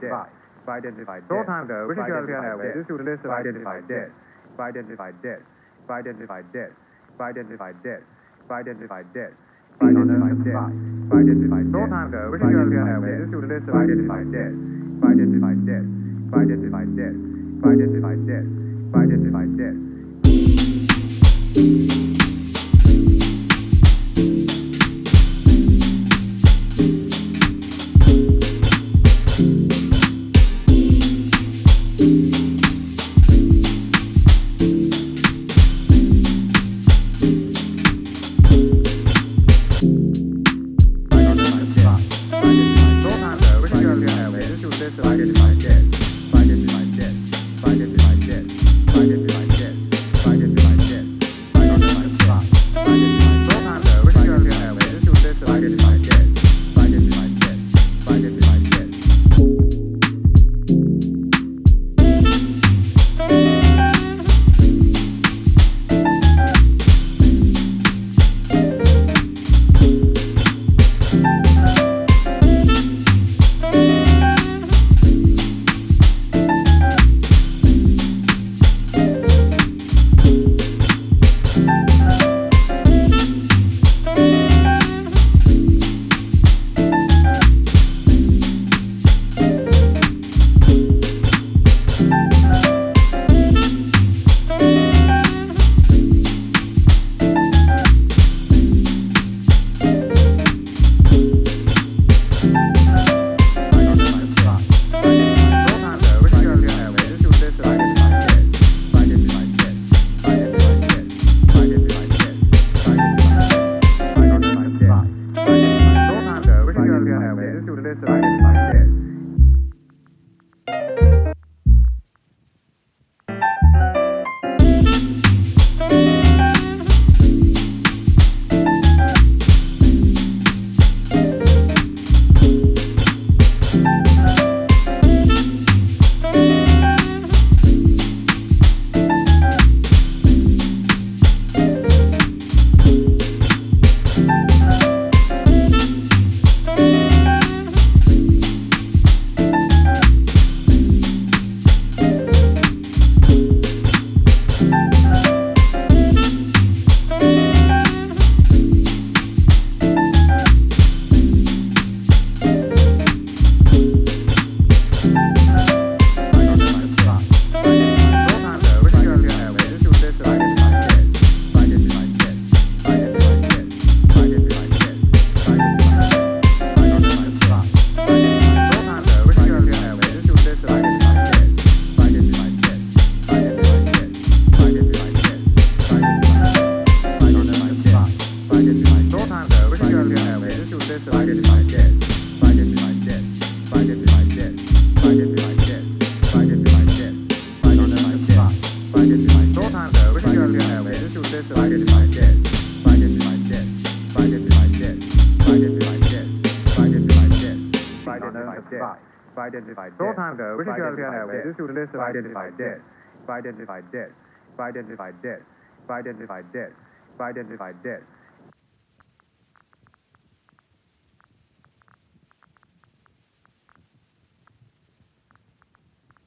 dead. Identified dead. Short time ago, British European Airways issued a list of identified dead. Identified dead. Identified dead. Identified dead. Identified dead. Identified dead. Identified Short time ago, British European Airways issued a list of identified dead. Identified dead. Identified dead. Identified dead. Identified dead. that I didn't identify it. Identified Short time ago, British European Airways issued a list of identified dead. Identified dead. Identified dead. Identified dead. Identified dead.